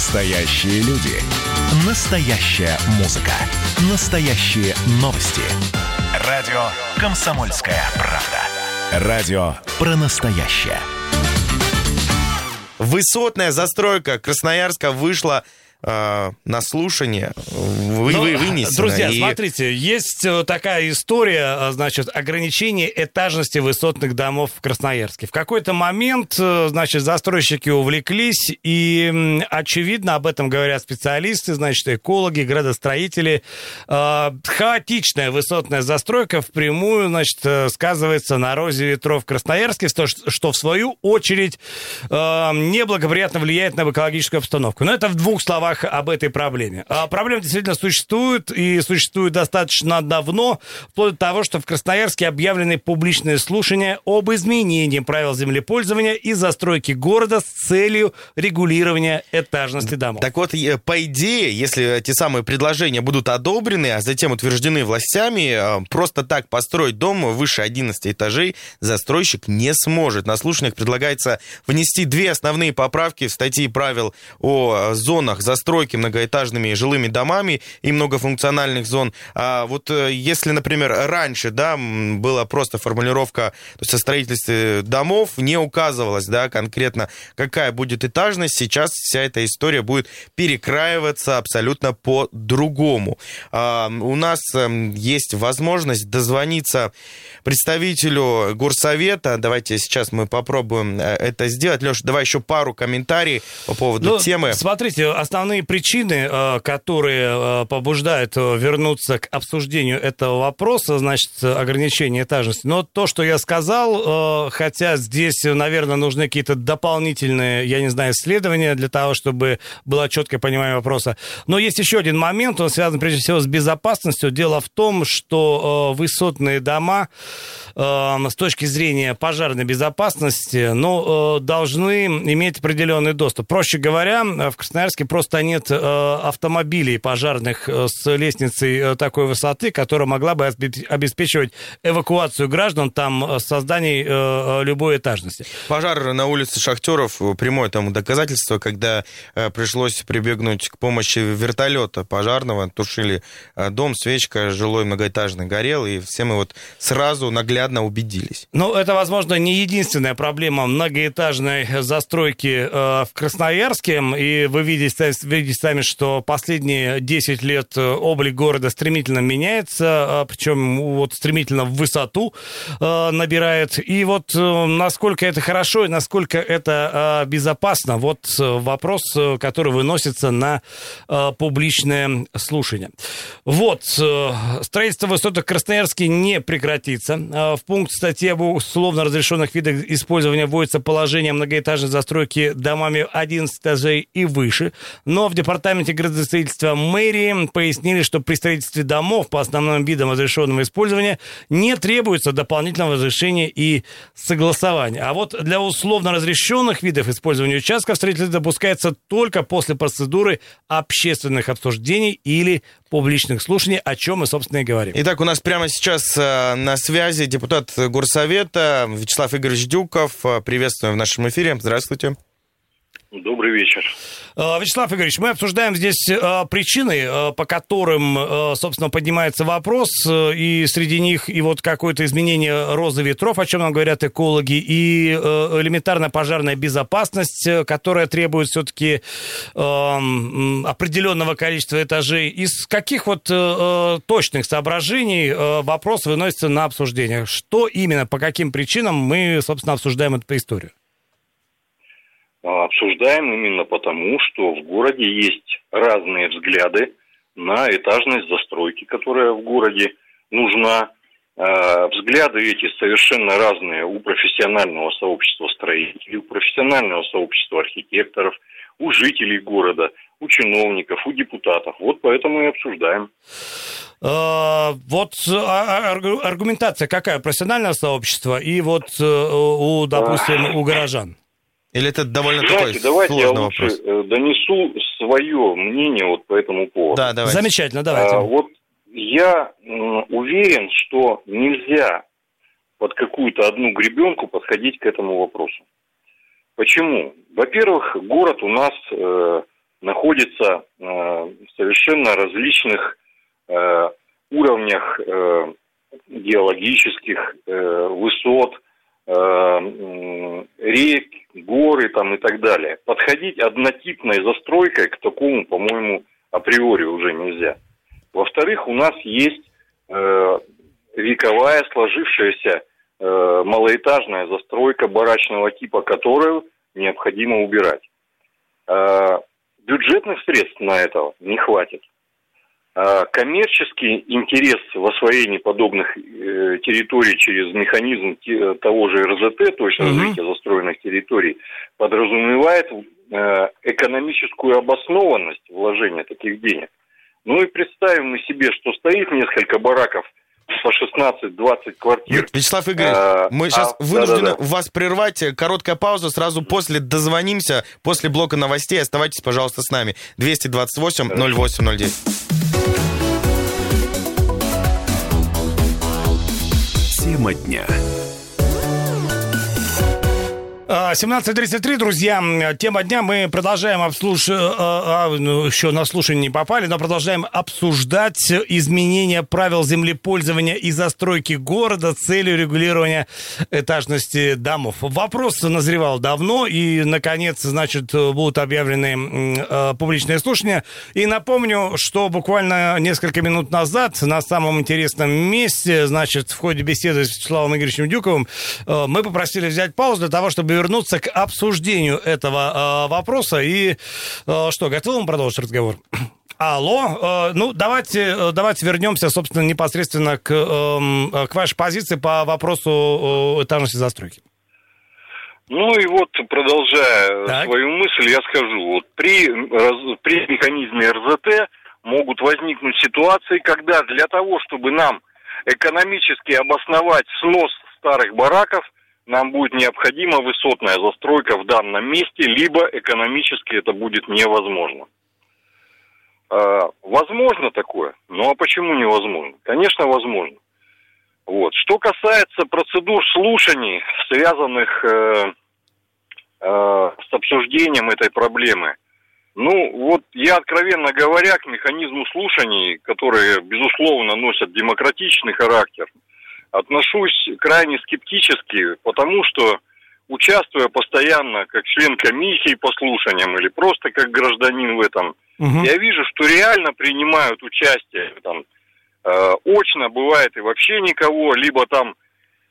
Настоящие люди. Настоящая музыка. Настоящие новости. Радио «Комсомольская правда». Радио про настоящее. Высотная застройка Красноярска вышла э, на слушание вы, Ну, вы, вынесено. Друзья, И смотрите, есть э, такая история, э, значит, ограничение этажности высотных домов в Красноярске. В какой-то момент, э, значит, застройщики увлеклись, и, очевидно, об этом говорят специалисты, значит, экологи, градостроители. Э, Хаотичная высотная застройка впрямую, значит, сказывается на розе ветров в Красноярске, что, что в свою очередь э, неблагоприятно влияет на экологическую обстановку. Но это в двух словах об этой проблеме. А проблема действительно существует, и существует достаточно давно, вплоть до того, что в Красноярске объявлены публичные слушания об изменении правил землепользования и застройки города с целью регулирования этажности домов. Так вот, э, по идее, если эти самые предложения будут одобрены, а затем утверждены властями, э, просто так построить дом выше 11 этажей застройщик не сможет. На слушаниях предлагается внести две основные поправки в статьи правил о зонах застройки многоэтажными жилыми домами и многофункциональных зон. А вот э, если, например, раньше, да, была просто формулировка, то есть о строительстве домов не указывалось, да, конкретно какая будет этажность, сейчас вся эта история будет перекраиваться абсолютно по-другому. А, у нас эм, есть возможность дозвониться представителю горсовета. Давайте сейчас мы попробуем э, это сделать. Леша, давай еще пару комментариев по поводу Ну, темы. Смотрите, основные причины, э, которые э, побуждают э, вернуться к обсуждению этого вопроса, значит, ограничение этажности. Но то, что я сказал, хотя здесь, наверное, нужны какие-то дополнительные, я не знаю, исследования для того, чтобы было четкое понимание вопроса. Но есть еще один момент, он связан прежде всего с безопасностью. Дело в том, что высотные дома с точки зрения пожарной безопасности, ну, должны иметь определенный доступ. Проще говоря, в Красноярске просто нет э, автомобилей пожарных э, с лестницей э, такой высоты, которая могла бы обе- обеспечивать эвакуацию граждан там с созданием любой этажности. Пожар на улице Шахтеров, прямое тому доказательство, когда пришлось прибегнуть к помощи вертолета пожарного, тушили дом, свечка жилой многоэтажный горел, и все мы вот сразу наглядно убедились. Ну, это, возможно, не единственная проблема многоэтажной застройки в Красноярске. И вы видите, видите сами, что последние 10 лет э, облик города стремительно меняется, э, причем вот стремительно в высоту э, набирает. И вот э, насколько это хорошо и насколько это э, безопасно, вот вопрос, который выносится на публичное слушание. Вот, строительство высоток в Красноярске не прекратится. В пункт статьи об условно разрешенных видах использования вводится положение многоэтажной застройки домами 11 этажей и выше. Но в департаменте градостроительства мэрии пояснили, что при строительстве домов по основным видам разрешенного использования не требуется дополнительного разрешения и согласования. А вот для условно разрешенных видов использования участков строительство допускается только после процедуры общественных обсуждений или публичных слушаний, о чем мы, собственно, и говорим. Итак, у нас прямо сейчас э, на связи депутат Горсовета Вячеслав Игоревич Дюков. Приветствуем в нашем эфире. Здравствуйте. Добрый вечер. Э, Вячеслав Игоревич, мы обсуждаем здесь э, причины, э, по которым, собственно, поднимается вопрос, и среди них и вот какое-то изменение розы ветров, о чем нам говорят экологи, и элементарная пожарная безопасность, которая требует все-таки определенного количества этажей. Из каких вот точных соображений вопрос выносится на обсуждение? Что именно, по каким причинам мы, собственно, обсуждаем эту историю? А, Обсуждаем именно потому, что в городе есть разные взгляды на этажность застройки, которая в городе нужна. А, Взгляды эти совершенно разные у профессионального сообщества строителей, у профессионального сообщества архитекторов, у жителей города, у чиновников, у депутатов. Вот поэтому и обсуждаем. Вот а, аргу- аргументация какая? Профессионального сообщества и вот э, у, допустим, у горожан. Или это довольно такой Знаете, давайте я сложный лучше вопрос? э, донесу свое мнение вот по этому поводу. Да, давайте. Замечательно, давайте. А, вот я уверен, что нельзя под какую-то одну гребенку подходить к этому вопросу. Почему? Во-первых, город у нас э, находится в совершенно различных уровнях геологических высот, рек, горы там и так далее. Подходить однотипной застройкой к такому, по-моему, априори уже нельзя. Во-вторых, у нас есть э, вековая сложившаяся э, малоэтажная застройка барачного типа, которую необходимо убирать. Э, бюджетных средств на это не хватит. Э, коммерческий интерес в освоении подобных э, территорий через механизм того же РЗТ, то есть угу. развитие застроенных территорий, подразумевает э, экономическую обоснованность вложения таких денег. Ну и представим мы себе, что стоит несколько бараков по 16-20 квартир. Вячеслав Игоревич, а, мы сейчас а, вынуждены да, да, да. вас прервать. Короткая пауза, сразу после дозвонимся, после блока новостей. Оставайтесь, пожалуйста, с нами. 228-08-09. Тема дня. 17.33, друзья. Тема дня. Мы продолжаем обслуж... А, а, ну, еще на слушание не попали, но продолжаем обсуждать изменения правил землепользования и застройки города с целью регулирования этажности домов. Вопрос назревал давно, и, наконец, значит, будут объявлены э, публичные слушания. И напомню, что буквально несколько минут назад на самом интересном месте, значит, в ходе беседы с Вячеславом Игоревичем Дюковым, э, мы попросили взять паузу для того, чтобы вернуться к обсуждению этого э, вопроса. И э, что, готовы мы продолжить разговор? Алло, э, ну давайте, э, давайте вернемся, собственно, непосредственно к, э, к вашей позиции по вопросу этажности застройки. Ну и вот, продолжая так. свою мысль, я скажу, вот при, при механизме РЗТ могут возникнуть ситуации, когда для того, чтобы нам экономически обосновать снос старых бараков – нам будет необходима высотная застройка в данном месте, либо экономически это будет невозможно. А, возможно такое, ну а почему невозможно? Конечно, возможно. Вот. Что касается процедур слушаний, связанных э, э, с обсуждением этой проблемы, ну вот я, откровенно говоря, к механизму слушаний, которые, безусловно, носят демократичный характер – отношусь крайне скептически, потому что участвуя постоянно как член комиссии по слушаниям или просто как гражданин в этом, угу. я вижу, что реально принимают участие там э, очно, бывает и вообще никого, либо там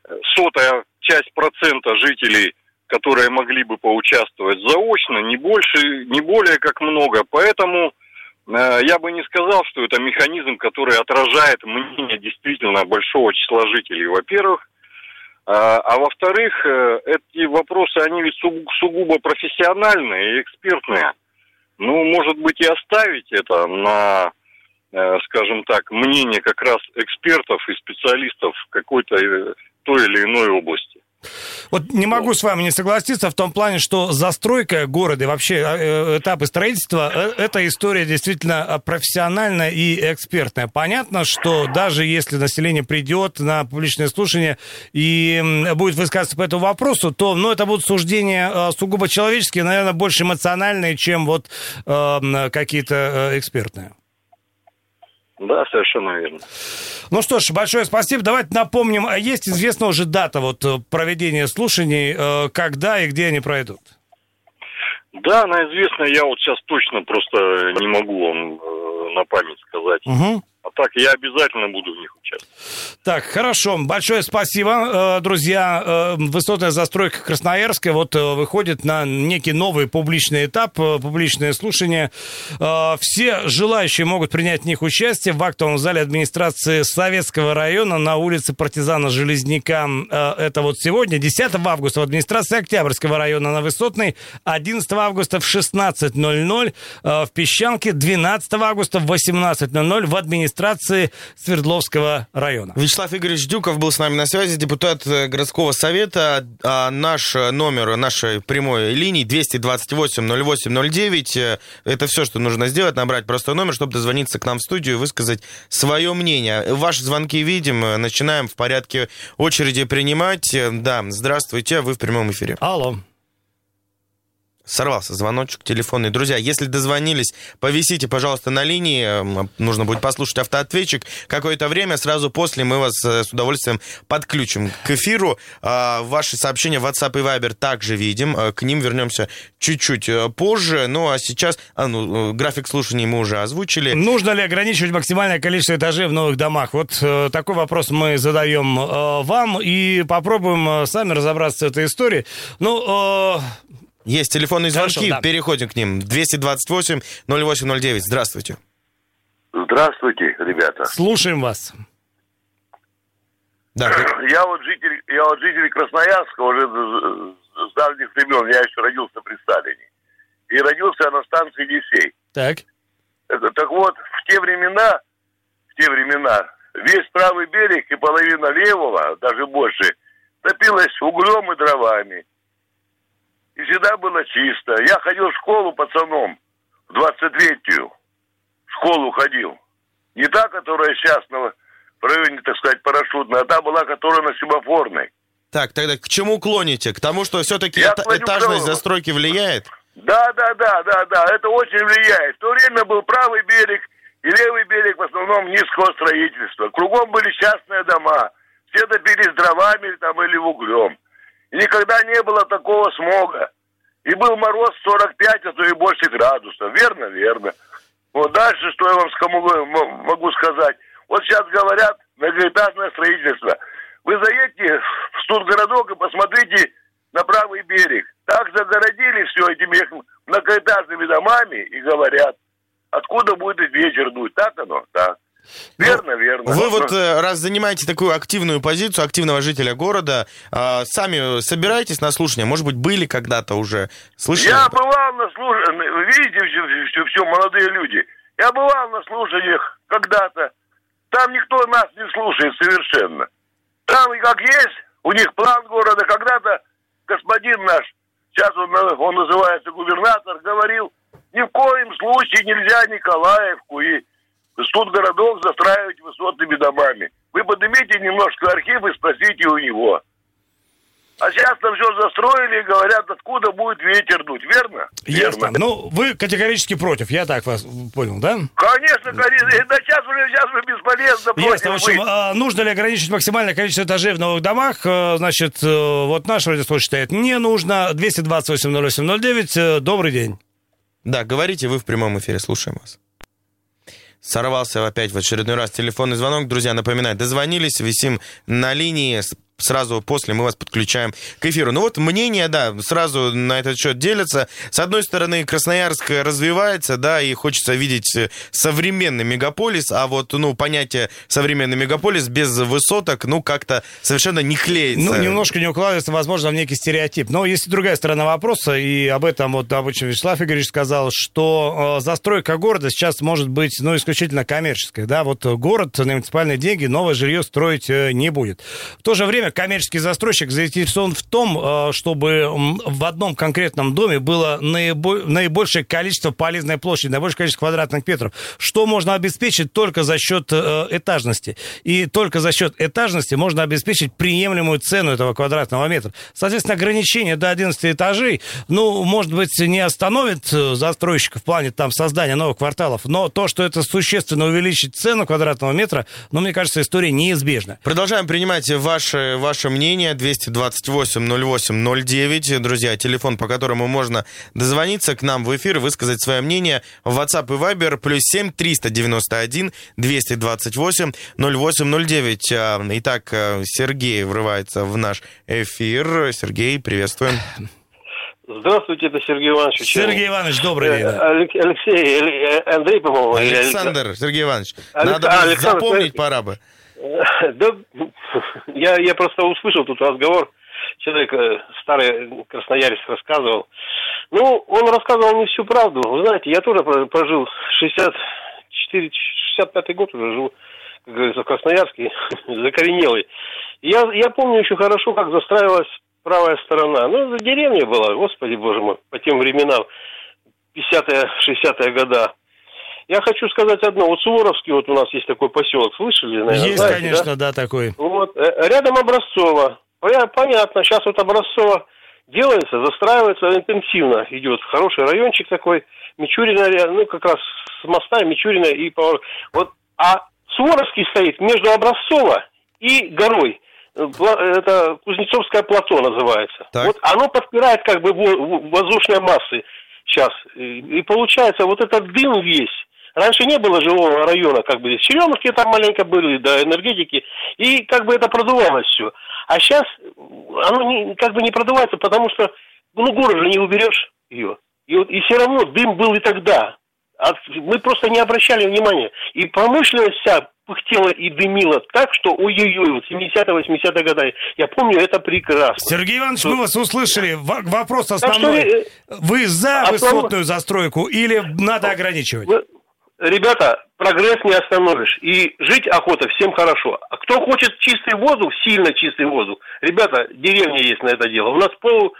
э, сотая часть процента жителей, которые могли бы поучаствовать заочно, не больше, не более как много. Поэтому Э, я бы не сказал, что это механизм, который отражает мнение действительно большого числа жителей, во-первых. А, а во-вторых, э, эти вопросы, они ведь сугубо профессиональные и экспертные. Ну, может быть, и оставить это на, э, скажем так, мнение как раз экспертов и специалистов какой-то той или иной области. Вот не могу с вами не согласиться в том плане, что застройка города и вообще э, э, этапы строительства э, – это история действительно профессиональная и экспертная. Понятно, что даже если население придет на публичное слушание и будет высказываться по этому вопросу, то ну, это будут суждения сугубо человеческие, наверное, больше эмоциональные, чем вот э, какие-то экспертные. Да, совершенно верно. Ну что ж, большое спасибо. Давайте напомним, а есть известна уже дата вот э, проведения слушаний, э, когда и где они пройдут? Да, она известна. Я вот сейчас точно просто не могу вам э, на память сказать. Угу. А так я обязательно буду в них участвовать. Так, хорошо. Большое спасибо, э, друзья. Э, высотная застройка Красноярская вот э, выходит на некий новый публичный этап, публичное слушание. Все желающие могут принять в них участие в актовом зале администрации Советского района на улице Партизана Железняка. Это вот сегодня, 10 августа, в администрации Октябрьского района на Высотной, 11 августа в 16.00 в Песчанке, 12 августа в 18.00 в администрации администрации Свердловского района. Вячеслав Игоревич Дюков был с нами на связи, депутат э, городского совета. А наш номер нашей прямой линии 228-08-09. Э, это все, что нужно сделать, набрать простой номер, чтобы дозвониться к нам в студию и высказать свое мнение. Ваши звонки видим, начинаем в порядке очереди принимать. Да, здравствуйте, вы в прямом эфире. Алло. Сорвался звоночек телефонный. Друзья, если дозвонились, повисите, пожалуйста, на линии. Эм, нужно будет послушать автоответчик. Какое-то время, сразу после мы вас э, с удовольствием подключим к эфиру. А, ваши сообщения в WhatsApp и Viber также видим. Э, к ним вернемся чуть-чуть э, позже. Ну, а сейчас а, ну, график слушаний мы уже озвучили. Нужно ли ограничивать максимальное количество этажей в новых домах? Вот такой вопрос мы задаем вам и попробуем сами разобраться с этой историей. Ну, есть телефонные звонки, Хорошо, да. переходим к ним. 228-0809, здравствуйте. Здравствуйте, ребята. Слушаем вас. Да. Я вот житель, я вот житель Красноярска уже с давних времен, я еще родился при Сталине. И родился я на станции Десей. Так. Это, так вот, в те времена, в те времена, весь правый берег и половина левого, даже больше, топилась углем и дровами и всегда было чисто. Я ходил в школу пацаном, в 23-ю. В школу ходил. Не та, которая сейчас на, районе, так сказать, парашютная, а та была, которая на семафорной. Так, тогда к чему клоните? К тому, что все-таки эта, этажность застройки влияет? Да, да, да, да, да, это очень влияет. В то время был правый берег и левый берег в основном низкого строительства. Кругом были частные дома. Все добились дровами там или углем. Никогда не было такого смога. И был мороз 45, а то и больше градусов. Верно? Верно. Вот дальше, что я вам могу сказать. Вот сейчас говорят многоэтажное строительство. Вы заедете в студгородок и посмотрите на правый берег. Так загородили все этими многоэтажными домами и говорят, откуда будет ветер дуть. Так оно? Так. Верно, верно. Вы вот э, раз занимаете такую активную позицию активного жителя города, а, сами собираетесь на слушание? Может быть, были когда-то уже? Слышали? Я бывал на слушаниях, видите, все, все, все, молодые люди. Я бывал на слушаниях когда-то. Там никто нас не слушает совершенно. Там как есть, у них план города. Когда-то господин наш, сейчас он, он называется губернатор, говорил, ни в коем случае нельзя Николаевку и тут городок застраивать высотными домами. Вы поднимите немножко архив и спросите у него. А сейчас там все застроили и говорят, откуда будет ветер дуть, верно? Ясно. Верно. Ну, вы категорически против, я так вас понял, да? Конечно, конечно. Да сейчас уже, сейчас уже бесполезно Ясно. В общем, а, нужно ли ограничить максимальное количество этажей в новых домах? Э, значит, э, вот наш радиослушатель считает, не нужно. 228-08-09, э, добрый день. Да, говорите, вы в прямом эфире, слушаем вас. Сорвался опять в очередной раз телефонный звонок. Друзья, напоминаю, дозвонились, висим на линии сразу после мы вас подключаем к эфиру. Ну вот мнение, да, сразу на этот счет делятся. С одной стороны, Красноярск развивается, да, и хочется видеть современный мегаполис, а вот, ну, понятие современный мегаполис без высоток, ну, как-то совершенно не клеится. Ну, немножко не укладывается, возможно, в некий стереотип. Но есть и другая сторона вопроса, и об этом вот обычно Вячеслав Игоревич сказал, что э, застройка города сейчас может быть, ну, исключительно коммерческая, да, вот город на муниципальные деньги новое жилье строить э, не будет. В то же время коммерческий застройщик заинтересован в том, э, чтобы в одном конкретном доме было наибольшее количество полезной площади, наибольшее количество квадратных метров, что можно обеспечить только за счет э, этажности. И только за счет этажности можно обеспечить приемлемую цену этого квадратного метра. Соответственно, ограничение до 11 этажей, ну, может быть, не остановит э, застройщика в плане там создания новых кварталов, но то, что это существенно увеличит цену квадратного метра, ну, мне кажется, история неизбежна. Продолжаем принимать ваши ваше мнение 228-08-09. Друзья, телефон, по которому можно дозвониться к нам в эфир, высказать свое мнение в WhatsApp и Viber плюс 7 391 228 0809. Итак, а, Сергей врывается в наш эфир. Сергей, приветствуем. Здравствуйте, это Сергей Иванович. Сергей Иванович, добрый день. Алексей, э, Андрей, по-моему. Александр, Сергей Иванович. Надо Александр, запомнить пора бы. Да, я, я просто услышал тут разговор. Человек э, старый красноярец рассказывал. Ну, он рассказывал не всю правду. Вы знаете, я тоже прожил 64, 65 год уже живу, как говорится, в Красноярске, закоренелый. Я, я помню еще хорошо, как застраивалась правая сторона. Ну, деревня была, господи боже мой, по тем временам, 50-е, 60-е года. Я хочу сказать одно. Вот Суворовский, вот у нас есть такой поселок, слышали, наверное? Есть, знаете, конечно, да? да, такой. Вот, э, рядом Образцово. Понятно, сейчас вот Образцово делается, застраивается интенсивно. Идет хороший райончик такой, Мичурина, ну, как раз с моста Мичурина и поворот. Вот, а Суворовский стоит между Образцово и горой. Это Кузнецовское плато называется. Так. Вот оно подпирает как бы воздушные массы сейчас. И получается, вот этот дым весь, Раньше не было жилого района, как бы здесь черемушки там маленько были, да, энергетики, и как бы это продувалось все. А сейчас оно не, как бы не продувается, потому что, ну, город же не уберешь ее. И, и все равно дым был и тогда. А мы просто не обращали внимания. И промышленность вся пыхтела и дымила так, что ой-ой-ой, вот 70-80-е годы. Я помню, это прекрасно. Сергей Иванович, мы вас услышали. В- вопрос основной. Что, э, Вы за основ... высотную застройку или надо ограничивать? Вы... Ребята, прогресс не остановишь. И жить охота всем хорошо. А кто хочет чистый воздух, сильно чистый воздух, ребята, деревня есть на это дело. У нас пол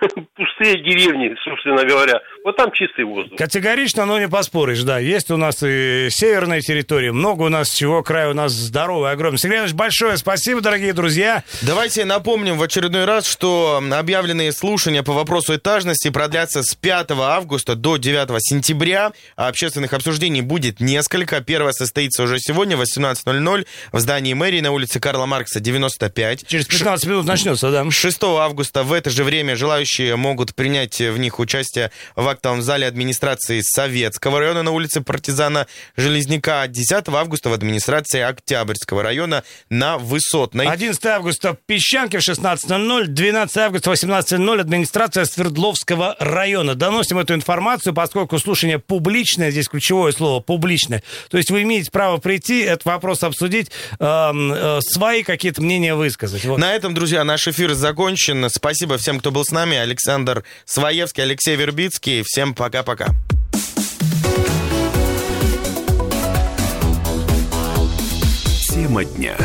пустые деревни, собственно говоря. Вот там чистый воздух. Категорично, но не поспоришь, да. Есть у нас и северная территория, много у нас чего, край у нас здоровый, огромный. Сергей Иванович, большое спасибо, дорогие друзья. Давайте напомним в очередной раз, что объявленные слушания по вопросу этажности продлятся с 5 августа до 9 сентября. А общественных обсуждений будет несколько. Первое состоится уже сегодня в 18.00 в здании мэрии на улице Карла Маркса, 95. Через 15 минут начнется, да. 6 августа в это же время желающие могут принять в них участие в актовом зале администрации Советского района на улице Партизана Железняка. 10 августа в администрации Октябрьского района на Высотной. 11 августа в Песчанке в 16.00, 12 августа в 18.00 администрация Свердловского района. Доносим эту информацию, поскольку слушание публичное, здесь ключевое слово публичное. То есть вы имеете право прийти, этот вопрос обсудить, э, э, свои какие-то мнения высказать. Вот. На этом, друзья, наш эфир закончен. Спасибо всем, кто был с нами. Александр Своевский, Алексей Вербицкий. Всем пока-пока. Тема дня.